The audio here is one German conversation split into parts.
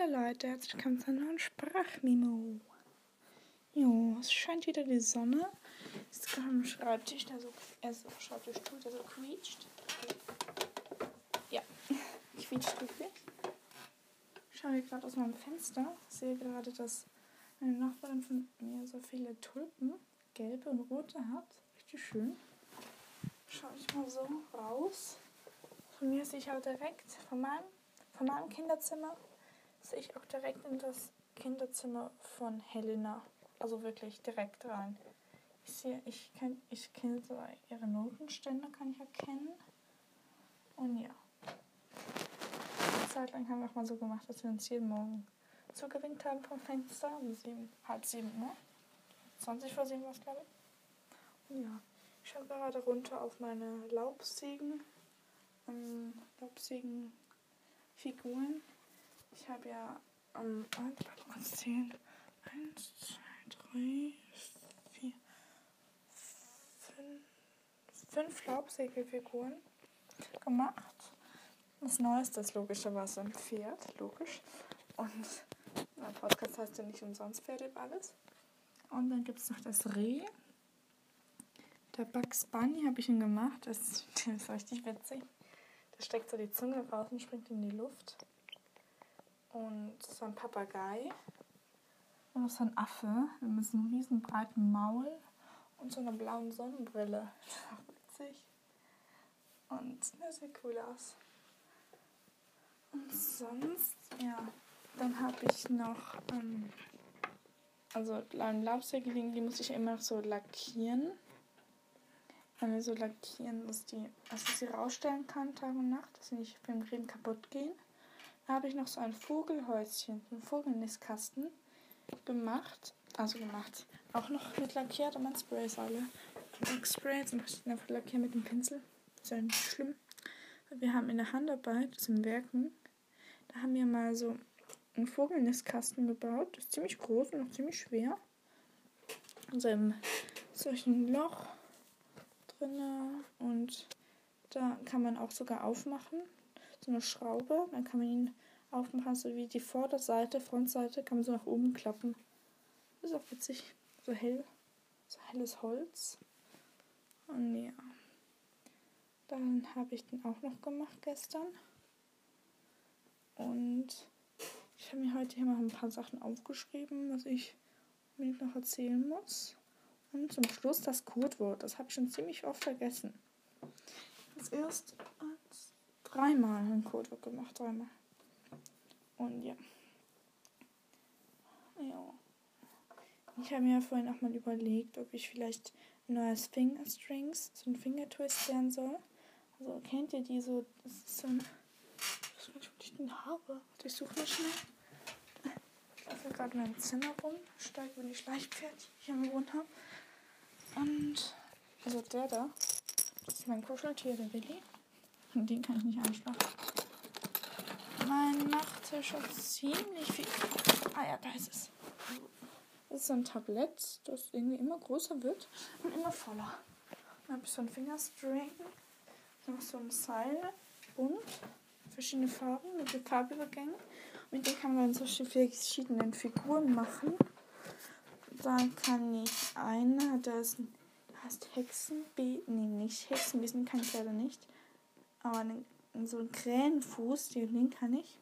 Hallo Leute, herzlich willkommen zu einer neuen Sprachmemo. Jo, es scheint wieder die Sonne. Ist gerade am Schreibtisch, der so, er ist auf Schreibtischstuhl, der so quietscht. Ja, quietscht wirklich. Ich schaue hier gerade aus meinem Fenster. Sehe gerade, dass meine Nachbarin von mir so viele Tulpen, gelbe und rote hat. Richtig schön. Schaue ich mal so raus. Von mir sehe ich auch direkt von meinem, von meinem Kinderzimmer sehe ich auch direkt in das Kinderzimmer von Helena. Also wirklich direkt rein. Ich sehe, ich kann, ich kenne so ihre Notenständer, kann ich erkennen. Und ja. Eine Zeit lang haben wir auch mal so gemacht, dass wir uns jeden Morgen zugewinkt haben vom Fenster. Um sieben, halb sieben Uhr. 20 vor sieben war es, glaube ich. Und ja. Ich schaue gerade runter auf meine Laubsägen. Ähm, Laubsägen Figuren. Ich habe ja ähm, kurz zählen. Eins, zwei, drei, vier, fünf, fünf Laubsägelfiguren gemacht. Das Neueste ist logischerweise ein Pferd, logisch. Und mein Podcast heißt ja nicht umsonst Pferd über alles. Und dann gibt es noch das Reh. Der Bugs Bunny habe ich ihn gemacht. Das, das ist richtig witzig. Da steckt so die Zunge raus und springt in die Luft und so ein Papagei und noch so ein Affe mit so einem riesen breiten Maul und so einer blauen Sonnenbrille. Das ist auch witzig. Und das sieht cool aus. Und sonst, ja, dann habe ich noch, ähm, also Laubsägelinge, die muss ich immer noch so lackieren. Wenn wir so lackieren, dass die, also sie rausstellen kann Tag und Nacht, dass sie nicht beim Reden kaputt gehen habe ich noch so ein Vogelhäuschen, einen Vogelnistkasten gemacht. Also gemacht. Auch noch mit lackiert und mein Spray ist alle. Spray, ich den einfach lackieren mit dem Pinsel. ist ja nicht schlimm. Wir haben in der Handarbeit, das im Werken, da haben wir mal so einen Vogelnistkasten gebaut. Das ist ziemlich groß und auch ziemlich schwer. Also im solchen Loch drinne und da kann man auch sogar aufmachen so eine Schraube. Dann kann man ihn aufmachen, so wie die Vorderseite, Frontseite, kann man so nach oben klappen. Ist auch witzig. So hell. So helles Holz. Und ja. Dann habe ich den auch noch gemacht gestern. Und ich habe mir heute hier mal ein paar Sachen aufgeschrieben, was ich unbedingt noch erzählen muss. Und zum Schluss das Codewort. Das habe ich schon ziemlich oft vergessen. Das erste dreimal ein Codewort gemacht, dreimal. Und ja. Ja. Ich habe mir vorhin auch mal überlegt, ob ich vielleicht ein neues Fingerstrings, so ein Fingertwist lernen soll. Also kennt ihr die so, das ist so ein, was weiß ich den habe. Ich suche mal schnell. Ich laufe gerade in meinem Zimmer rum, steige über die Schleichpferd, die ich am Wohnen habe. Und, also der da, das ist mein Kuscheltier, der Willi. Den kann ich nicht anschlagen. Mein Nachttisch hat ziemlich viel. Ah ja, da ist es. Das ist so ein Tablett, das irgendwie immer größer wird und immer voller. Dann habe ich so ein Fingerstring, noch so ein Seil, bunt, verschiedene Farben mit den Farbübergängen. Mit dem kann man solche verschiedenen Figuren machen. Da kann ich eine, das heißt Hexenbesen, nee, nicht Hexenbesen kann ich leider nicht aber einen, so einen Krähenfuß, den kann ich.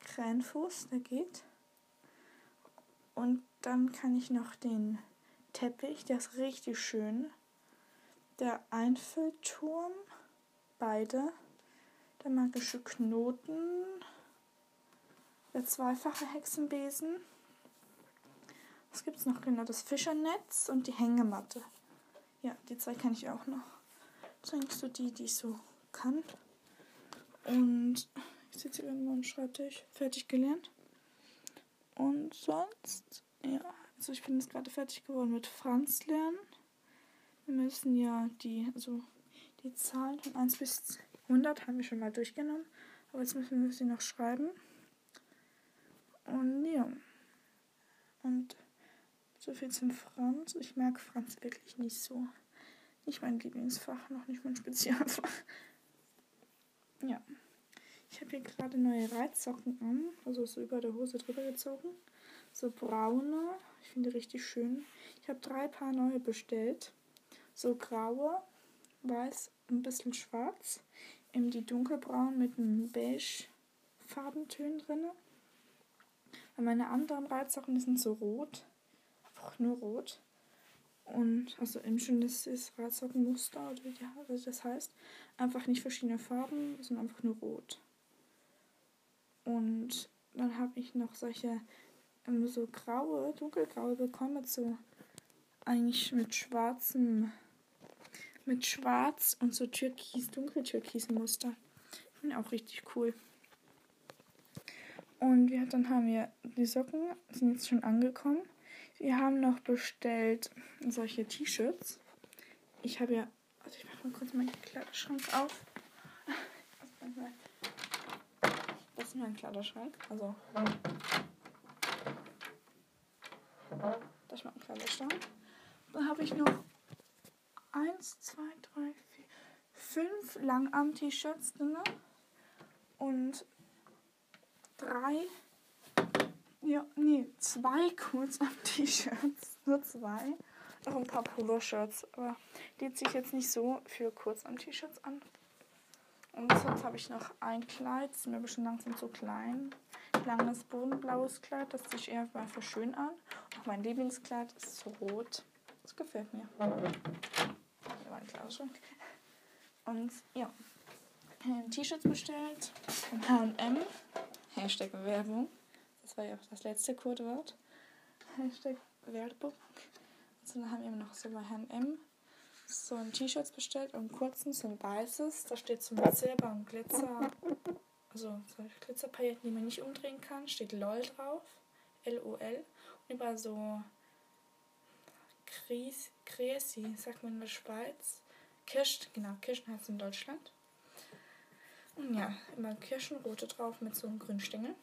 Krähenfuß, der geht. Und dann kann ich noch den Teppich, der ist richtig schön. Der Einfüllturm, beide. Der magische Knoten. Der zweifache Hexenbesen. Was gibt es noch? Genau, das Fischernetz und die Hängematte. Ja, die zwei kann ich auch noch. Sind so die, die ich so kann. Und ich sitze hier irgendwo am Schreibtisch, fertig gelernt. Und sonst, ja, also ich bin jetzt gerade fertig geworden mit Franz lernen. Wir müssen ja die, also die Zahlen von 1 bis 100 haben wir schon mal durchgenommen. Aber jetzt müssen wir sie noch schreiben. Und ja. Und so viel zum Franz. Ich mag Franz wirklich nicht so. Nicht mein Lieblingsfach, noch nicht mein Spezialfach. Ja. Ich habe hier gerade neue Reitsocken an, also so über der Hose drüber gezogen. So braune, ich finde die richtig schön. Ich habe drei Paar neue bestellt. So graue, weiß, ein bisschen schwarz. Eben die dunkelbraun mit einem beige Farbentönen drin. Meine anderen Reitsocken, die sind so rot. Einfach nur rot. Und also eben schon das ist Reitsockenmuster oder wie das heißt. Einfach nicht verschiedene Farben, sondern einfach nur rot. Und dann habe ich noch solche ähm, so graue, dunkelgraue bekommen so eigentlich mit schwarzem, mit schwarz und so türkis, dunkeltürkisen Muster. Finde auch richtig cool. Und ja, dann haben wir die Socken, sind jetzt schon angekommen. Wir haben noch bestellt solche T-Shirts. Ich habe ja, also ich mache mal kurz meinen Kleiderschrank auf. Das ist mein Kleiderschrank. Also. Das ist mein Kleiderschrank. Dann habe ich noch eins, zwei, drei, vier, fünf Langarm-T-Shirts drin. Und drei, ja, nee, zwei Kurzarm-T-Shirts. Nur zwei. Noch ein paar Polo-Shirts. Aber die ziehe ich jetzt nicht so für Kurzarm-T-Shirts an. Und sonst habe ich noch ein Kleid, das ist mir ein bisschen langsam zu klein. Langes bodenblaues Kleid, das ziehe ich eher mal für schön an. Auch mein Lieblingskleid ist so rot. Das gefällt mir. Hier war ein Kleiderschrank. Und ja, T-Shirts bestellt von H&M. Hashtag Werbung. Das war ja auch das letzte Codewort. Hashtag Werbung. Und dann haben wir noch so bei H&M so ein T-Shirt bestellt, einen kurzen, so ein weißes. Da steht so mit Silber und Glitzer, also so Glitzerpailletten, die man nicht umdrehen kann. Steht LOL drauf, L-O-L. Und über so Kresi, sagt man in der Schweiz. Kirsch, genau, Kirschen heißt in Deutschland. Und ja, immer Kirschenrote drauf mit so einem Grünstängel.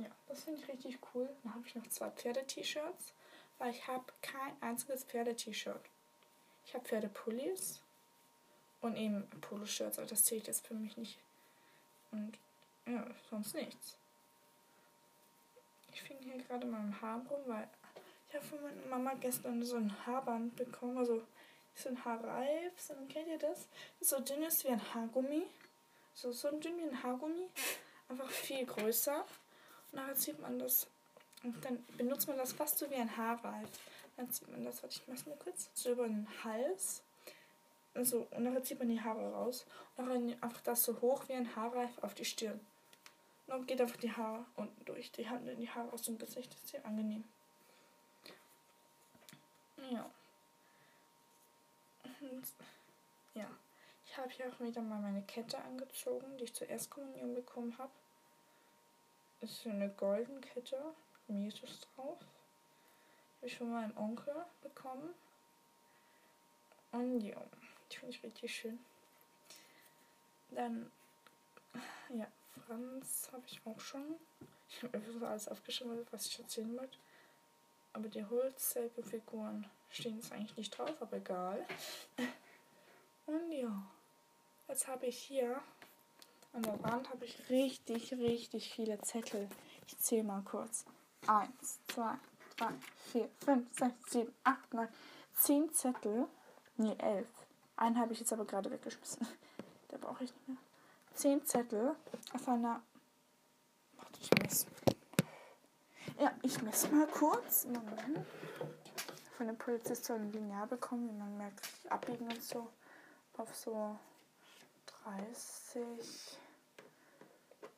Ja, das finde ich richtig cool. Dann habe ich noch zwei Pferde-T-Shirts, weil ich habe kein einziges Pferde-T-Shirt. Ich habe Pferdepullis und eben Poloshirts, aber das zählt jetzt für mich nicht. Und ja, sonst nichts. Ich finde hier gerade meinem Haar rum, weil ich habe von meiner Mama gestern so ein Haarband bekommen, also so ein Haarreif, so, kennt ihr das? das so dünn ist wie ein Haargummi. So, so dünn wie ein Haargummi, einfach viel größer. Dann zieht man das und dann benutzt man das fast so wie ein Haarreif. Dann zieht man das, warte, ich mach's mal kurz, so über den Hals. Also, und dann zieht man die Haare raus. Und dann einfach das so hoch wie ein Haarreif auf die Stirn. Und dann geht einfach die Haare unten durch. Die Hand in die Haare aus dem Gesicht. Das ist sehr angenehm. Ja. Und, ja. Ich habe hier auch wieder mal meine Kette angezogen, die ich zur Erstkommunion bekommen habe. Ist eine goldene Kette mit Jesus drauf. Habe ich von meinem Onkel bekommen. Und ja, die finde ich richtig schön. Dann, ja, Franz habe ich auch schon. Ich habe einfach so alles aufgeschrieben, was ich erzählen wollte. Aber die Holzsägefiguren stehen jetzt eigentlich nicht drauf, aber egal. Und ja, jetzt habe ich hier an der Wand habe ich richtig, richtig viele Zettel. Ich zähle mal kurz. Eins, zwei, drei, vier, fünf, sechs, sieben, acht, neun, zehn Zettel. Nee, elf. Einen habe ich jetzt aber gerade weggeschmissen. Der brauche ich nicht mehr. Zehn Zettel auf einer. Warte, ich messe. Ja, ich messe mal kurz. Moment. Von dem Polizist so ein Lineal bekommen, wie man merkt, abbiegen und so. Auf so 30,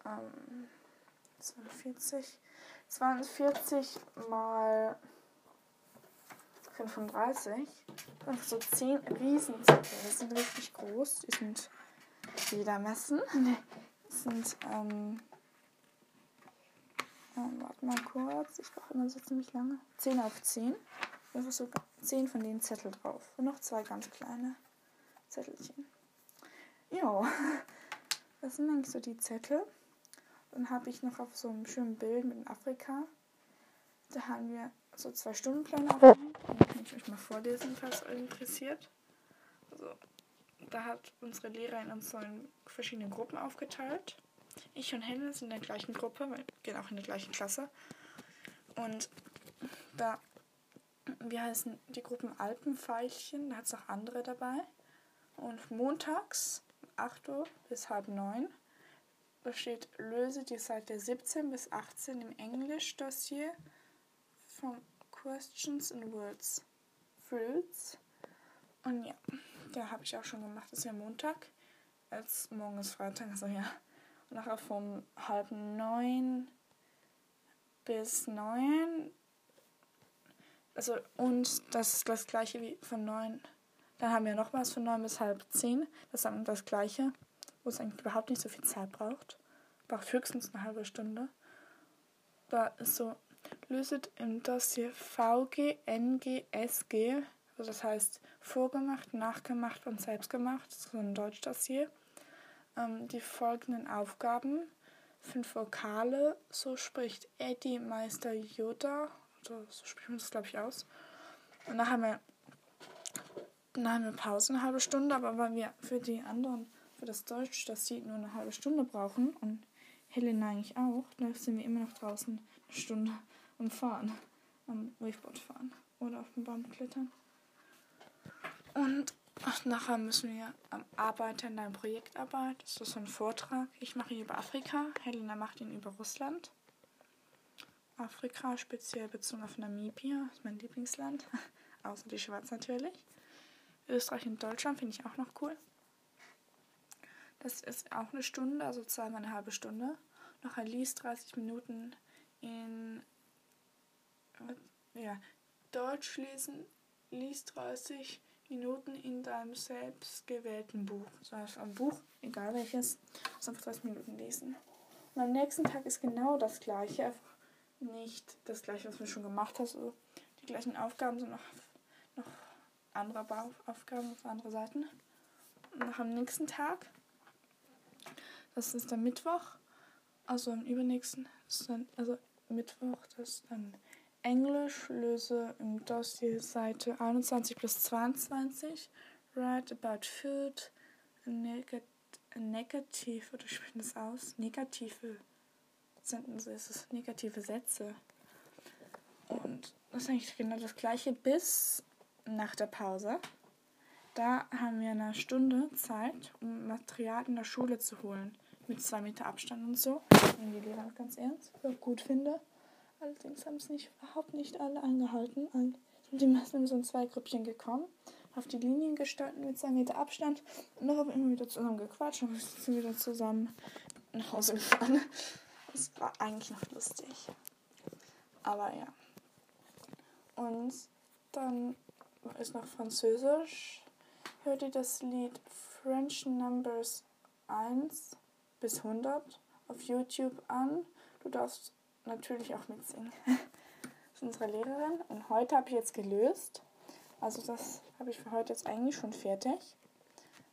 ähm, 42, 42 mal 35. Und so 10 Riesenzettel. Die sind richtig groß. Die sind wieder messen. Die sind, ähm, ähm, warte mal kurz. Ich brauche immer so ziemlich lange. 10 auf 10. Einfach so 10 von den Zettel drauf. Und noch zwei ganz kleine Zettelchen. Ja, das sind eigentlich so die Zettel. Dann habe ich noch auf so einem schönen Bild mit Afrika. Da haben wir so zwei Stundenpläne aufgehängt. Den kann ich euch mal vorlesen, falls euch interessiert. Also, da hat unsere Lehrerin uns so in verschiedene Gruppen aufgeteilt. ich und Helen sind in der gleichen Gruppe, wir gehen auch in der gleichen Klasse. Und da, wir heißen die Gruppen Alpenfeilchen, da hat es auch andere dabei. Und montags, 8 Uhr bis halb 9, da steht Löse die Seite 17 bis 18 im Englisch-Dossier von Questions and Words. Fruits. Und ja, da habe ich auch schon gemacht. Das ist ja Montag. Jetzt morgen ist Freitag, also ja. Und nachher von halb neun bis neun. Also, und das ist das gleiche wie von neun. Dann haben wir noch was von neun bis halb zehn. Das ist dann das gleiche, wo es eigentlich überhaupt nicht so viel Zeit braucht. Braucht höchstens eine halbe Stunde. Da ist so, löset im Dossier VG, NG, SG also das heißt vorgemacht, nachgemacht und selbstgemacht. Das ist so ein Deutschdossier. Ähm, die folgenden Aufgaben. Fünf Vokale, so spricht Eddie Meister Yoda. Also so spricht man das, glaube ich, aus. Und dann haben wir, haben wir Pause eine halbe Stunde, aber weil wir für die anderen, für das Deutsch, das sie nur eine halbe Stunde brauchen und Helen eigentlich auch, da sind wir immer noch draußen eine Stunde und fahren, am Waveboard fahren oder auf dem Baum klettern. Und nachher müssen wir am Arbeiten einer Projektarbeit. Das ist so ein Vortrag. Ich mache ihn über Afrika. Helena macht ihn über Russland. Afrika, speziell bezogen auf Namibia, ist mein Lieblingsland. Außer die Schweiz natürlich. Österreich und Deutschland finde ich auch noch cool. Das ist auch eine Stunde, also zweimal eine halbe Stunde. Nachher liest 30 Minuten in ja, Deutsch lesen, liest 30 Minuten in deinem selbstgewählten Buch. Das heißt, ein Buch, egal welches, muss einfach 30 Minuten lesen. Und am nächsten Tag ist genau das gleiche, einfach nicht das gleiche, was du schon gemacht hast. Also die gleichen Aufgaben, sondern noch, noch andere Bauaufgaben auf andere Seiten. Nach am nächsten Tag, das ist der Mittwoch, also am übernächsten, dann, also Mittwoch, das ist dann Englisch löse im Dossier Seite 21 bis 22. Write about food. Negat negative, oder sprechen das aus? Negative Sentences, ist es negative Sätze. Und das ist eigentlich genau das gleiche bis nach der Pause. Da haben wir eine Stunde Zeit, um Material in der Schule zu holen. Mit zwei Meter Abstand und so. Und die Lehrer ganz ernst, gut finde. Allerdings haben es nicht, überhaupt nicht alle eingehalten. Und die meisten sind in zwei Grüppchen gekommen, auf die Linien gestanden mit zwei Meter Abstand und dann haben wir immer wieder zusammen gequatscht und sind wieder zusammen nach Hause gefahren. Das war eigentlich noch lustig. Aber ja. Und dann ist noch Französisch. Hört ihr das Lied French Numbers 1 bis 100 auf YouTube an. Du darfst natürlich auch mitsingen. das ist unsere Lehrerin. Und heute habe ich jetzt gelöst. Also das habe ich für heute jetzt eigentlich schon fertig.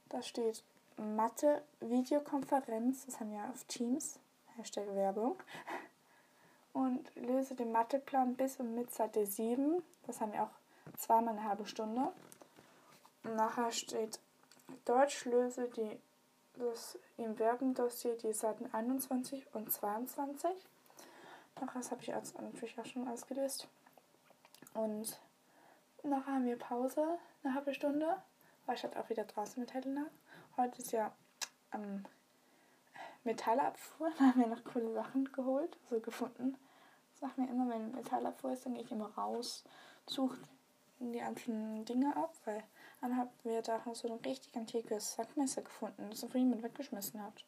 Da steht Mathe Videokonferenz. Das haben wir auf Teams. Hashtag Werbung. Und löse den Matheplan bis und mit Seite 7. Das haben wir auch zweimal eine halbe Stunde. Und nachher steht Deutsch löse die, das im Verbendossier die Seiten 21 und 22. Ach, das habe ich jetzt natürlich auch schon alles gelöst. Und nachher haben wir Pause, eine halbe Stunde. War ich halt auch wieder draußen mit Helena. Heute ist ja ähm, Metallabfuhr. Da haben wir noch coole Sachen geholt, also gefunden. Sag mir immer, wenn Metallabfuhr ist, dann gehe ich immer raus, suche die einzelnen Dinge ab, weil dann haben wir da so ein richtig antikes Sackmesser gefunden, das jemand weggeschmissen hat.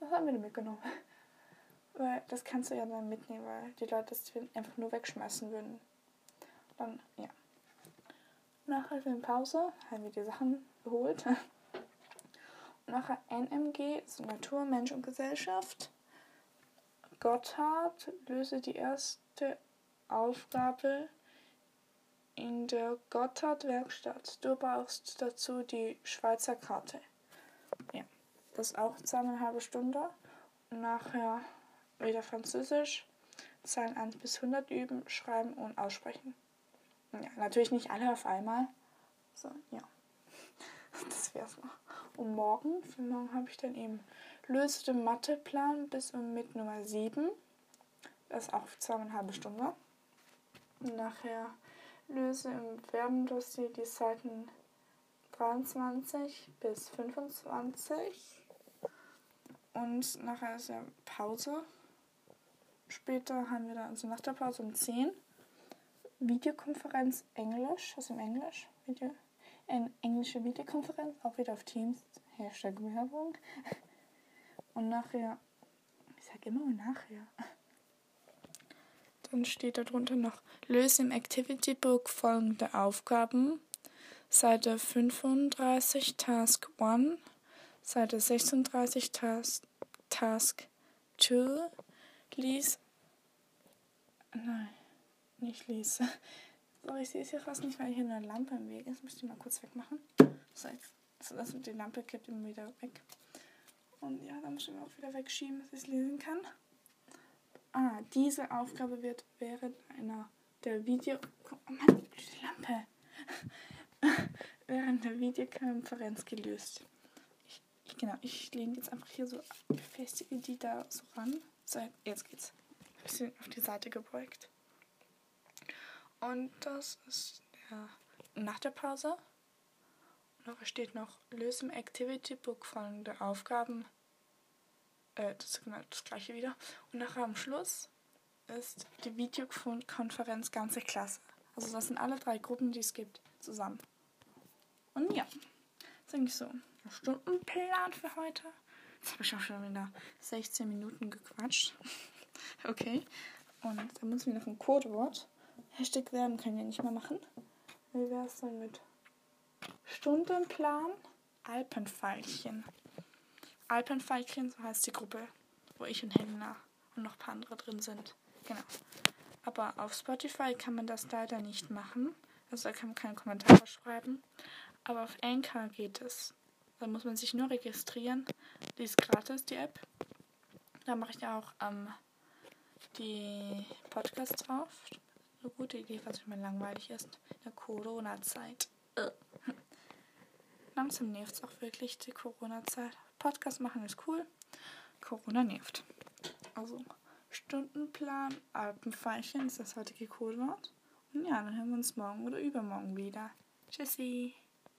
Das haben wir dann mitgenommen. Weil das kannst du ja dann mitnehmen, weil die Leute das einfach nur wegschmeißen würden. Dann, ja. Nachher für eine Pause haben wir die Sachen geholt. Und nachher NMG, so Natur, Mensch und Gesellschaft. Gotthard löse die erste Aufgabe in der Gotthard-Werkstatt. Du brauchst dazu die Schweizer Karte. Ja, das auch zweieinhalb Stunde. Nachher wieder Französisch. Zahlen 1 bis 100 üben, schreiben und aussprechen. Ja, natürlich nicht alle auf einmal. So, ja. Das wär's noch. Und morgen, für morgen habe ich dann eben Löse den Matheplan bis und mit Nummer 7. Das ist auch zweieinhalb Stunden. Nachher löse im Verbendossier die Seiten 23 bis 25. Und nachher ist ja Pause. Später haben wir dann, also nach der Pause um 10, Videokonferenz Englisch, also im Englisch, Video, eine englische Videokonferenz, auch wieder auf Teams, Hashtag Werbung. Und nachher, ich sag immer nachher. Dann steht darunter noch, löse im Activity Book folgende Aufgaben. Seite 35, Task 1. Seite 36, Task, Task 2. Lies. Nein, nicht lies. So, ich sehe es hier fast nicht, weil hier eine Lampe im Weg ist. Müsste ich mal kurz wegmachen. So, so das die Lampe kippt immer wieder weg. Und ja, dann muss ich auch wieder wegschieben, dass ich es lesen kann. Ah, diese Aufgabe wird während einer der Video... Oh Mann, Lampe! während der Videokonferenz gelöst. Ich, ich, genau, ich lehne jetzt einfach hier so, befestige die da so ran. So, jetzt geht's. Ein bisschen auf die Seite gebeugt. Und das ist der nach der Pause. Und da steht noch, löse im Activity Book folgende Aufgaben äh, das genau das gleiche wieder. Und nachher am Schluss ist die Videokonferenz ganze Klasse. Also das sind alle drei Gruppen, die es gibt, zusammen. Und ja, das ist eigentlich so. ein Stundenplan für heute. Jetzt habe ich auch schon wieder 16 Minuten gequatscht. okay. Und dann müssen wir noch ein Codewort. Hashtag werden können wir nicht mehr machen. Wie wäre es denn mit Stundenplan Alpenpfeilchen? Alpenfeilchen, so heißt die Gruppe, wo ich und Helena und noch ein paar andere drin sind. Genau. Aber auf Spotify kann man das leider nicht machen. Also da kann man keine Kommentare schreiben. Aber auf Anchor geht es. Da muss man sich nur registrieren. Die ist gratis, die App. Da mache ich auch ähm, die Podcasts drauf. Eine gute Idee, was immer langweilig ist. In der Corona-Zeit. Langsam nervt es auch wirklich, die Corona-Zeit. Podcast machen ist cool. Corona nervt. Also Stundenplan, Alpenfeilchen ist das heutige Codewort. Und ja, dann hören wir uns morgen oder übermorgen wieder. Tschüssi.